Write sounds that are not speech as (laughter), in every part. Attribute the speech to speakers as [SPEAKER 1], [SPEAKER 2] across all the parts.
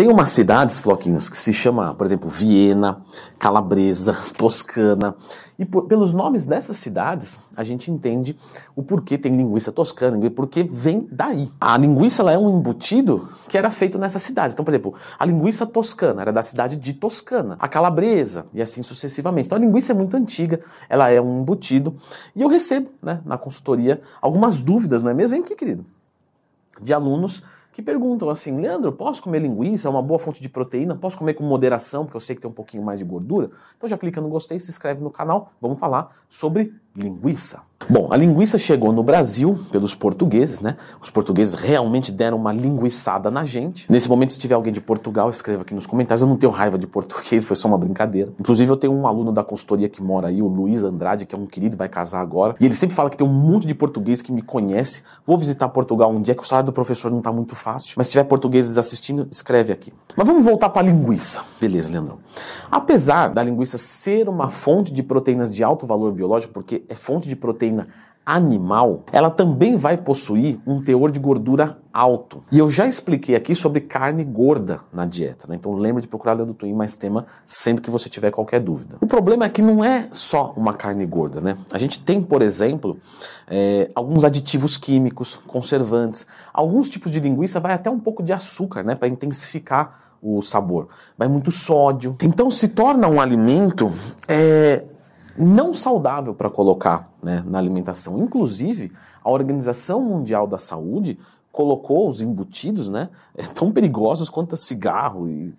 [SPEAKER 1] Tem umas cidades, Floquinhos, que se chama, por exemplo, Viena, Calabresa, Toscana. E por, pelos nomes dessas cidades, a gente entende o porquê tem linguiça toscana, porque vem daí. A linguiça ela é um embutido que era feito nessas cidades. Então, por exemplo, a linguiça toscana era da cidade de Toscana, a calabresa e assim sucessivamente. Então, a linguiça é muito antiga, ela é um embutido. E eu recebo né, na consultoria algumas dúvidas, não é mesmo, hein, que querido? De alunos que perguntam assim, Leandro, posso comer linguiça? É uma boa fonte de proteína? Posso comer com moderação, porque eu sei que tem um pouquinho mais de gordura? Então já clica no gostei, se inscreve no canal, vamos falar sobre linguiça. Bom, a linguiça chegou no Brasil pelos portugueses, né? Os portugueses realmente deram uma linguiçada na gente. Nesse momento, se tiver alguém de Portugal, escreva aqui nos comentários. Eu não tenho raiva de português, foi só uma brincadeira. Inclusive, eu tenho um aluno da consultoria que mora aí, o Luiz Andrade, que é um querido, vai casar agora. E ele sempre fala que tem um monte de português que me conhece. Vou visitar Portugal um dia, que o salário do professor não tá muito fácil. Mas se tiver portugueses assistindo, escreve aqui. Mas vamos voltar para a linguiça. Beleza, Leandrão. Apesar da linguiça ser uma fonte de proteínas de alto valor biológico, porque é fonte de proteína animal, ela também vai possuir um teor de gordura alto. E eu já expliquei aqui sobre carne gorda na dieta, né? então lembre de procurar Leandro Twin mais tema sempre que você tiver qualquer dúvida. O problema é que não é só uma carne gorda, né? A gente tem, por exemplo, é, alguns aditivos químicos, conservantes, alguns tipos de linguiça vai até um pouco de açúcar, né, para intensificar o sabor. Vai muito sódio. Então se torna um alimento é, não saudável para colocar né, na alimentação. Inclusive, a Organização Mundial da Saúde colocou os embutidos né, é, tão perigosos quanto cigarro. E,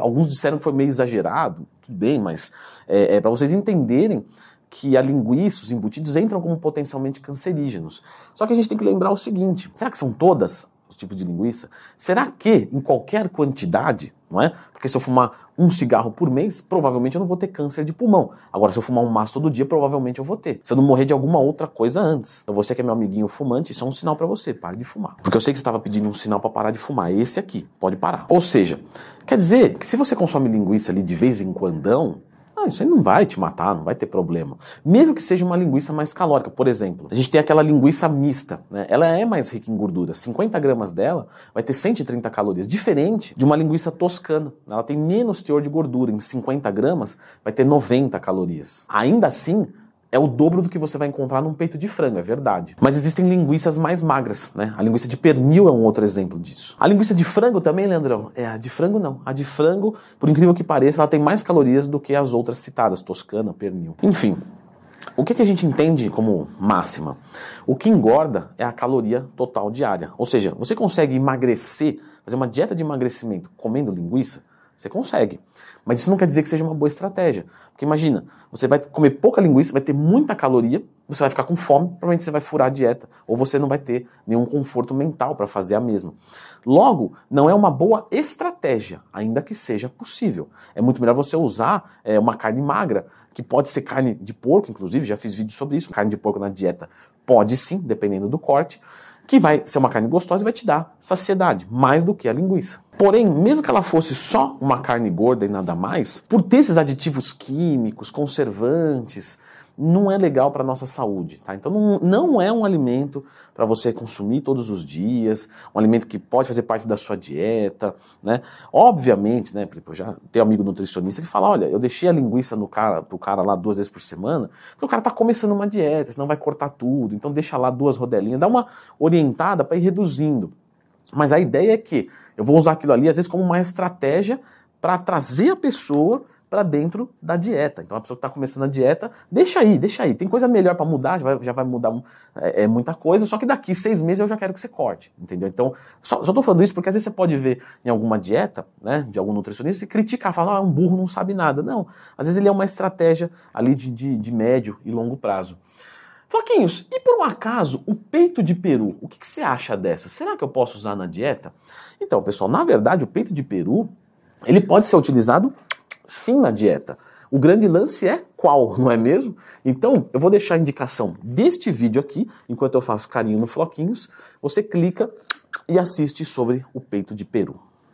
[SPEAKER 1] alguns disseram que foi meio exagerado, tudo bem, mas é, é para vocês entenderem que a linguiça, os embutidos entram como potencialmente cancerígenos. Só que a gente tem que lembrar o seguinte: será que são todas os tipos de linguiça? Será que em qualquer quantidade, não é? Porque se eu fumar um cigarro por mês, provavelmente eu não vou ter câncer de pulmão. Agora, se eu fumar um maço todo dia, provavelmente eu vou ter. Se eu não morrer de alguma outra coisa antes. Então, você que é meu amiguinho fumante, isso é um sinal para você, pare de fumar. Porque eu sei que você estava pedindo um sinal para parar de fumar, esse aqui, pode parar. Ou seja, quer dizer que se você consome linguiça ali de vez em quando, ah, isso aí não vai te matar, não vai ter problema. Mesmo que seja uma linguiça mais calórica, por exemplo, a gente tem aquela linguiça mista, né? Ela é mais rica em gordura. 50 gramas dela vai ter 130 calorias, diferente de uma linguiça toscana. Ela tem menos teor de gordura, em 50 gramas vai ter 90 calorias. Ainda assim, é o dobro do que você vai encontrar num peito de frango, é verdade. Mas existem linguiças mais magras, né? A linguiça de pernil é um outro exemplo disso. A linguiça de frango também, Leandrão? É, a de frango não. A de frango, por incrível que pareça, ela tem mais calorias do que as outras citadas, toscana, pernil. Enfim, o que, que a gente entende como máxima? O que engorda é a caloria total diária. Ou seja, você consegue emagrecer, fazer uma dieta de emagrecimento comendo linguiça? Você consegue. Mas isso não quer dizer que seja uma boa estratégia. Porque imagina, você vai comer pouca linguiça, vai ter muita caloria, você vai ficar com fome, provavelmente você vai furar a dieta. Ou você não vai ter nenhum conforto mental para fazer a mesma. Logo, não é uma boa estratégia, ainda que seja possível. É muito melhor você usar é, uma carne magra, que pode ser carne de porco, inclusive, já fiz vídeo sobre isso. Carne de porco na dieta pode sim, dependendo do corte que vai ser uma carne gostosa e vai te dar saciedade, mais do que a linguiça. Porém, mesmo que ela fosse só uma carne gorda e nada mais, por ter esses aditivos químicos, conservantes, não é legal para a nossa saúde, tá? Então não, não é um alimento para você consumir todos os dias, um alimento que pode fazer parte da sua dieta, né? Obviamente, né, eu já tenho amigo nutricionista que fala, olha, eu deixei a linguiça no cara, pro cara lá duas vezes por semana, porque o cara tá começando uma dieta, senão vai cortar tudo, então deixa lá duas rodelinhas, dá uma orientada para ir reduzindo. Mas a ideia é que eu vou usar aquilo ali às vezes como uma estratégia para trazer a pessoa para dentro da dieta. Então a pessoa que está começando a dieta, deixa aí, deixa aí. Tem coisa melhor para mudar, já vai, já vai mudar é, é, muita coisa, só que daqui seis meses eu já quero que você corte, entendeu? Então, só, estou falando isso porque às vezes você pode ver em alguma dieta, né, de algum nutricionista, e criticar, falar, ah, um burro não sabe nada. Não, às vezes ele é uma estratégia ali de, de, de médio e longo prazo. Floquinhos, e por um acaso, o peito de peru, o que, que você acha dessa? Será que eu posso usar na dieta? Então, pessoal, na verdade, o peito de peru, ele pode ser utilizado sim na dieta. O grande lance é qual, (laughs) não é mesmo? Então, eu vou deixar a indicação deste vídeo aqui, enquanto eu faço carinho no Floquinhos, você clica e assiste sobre o peito de peru.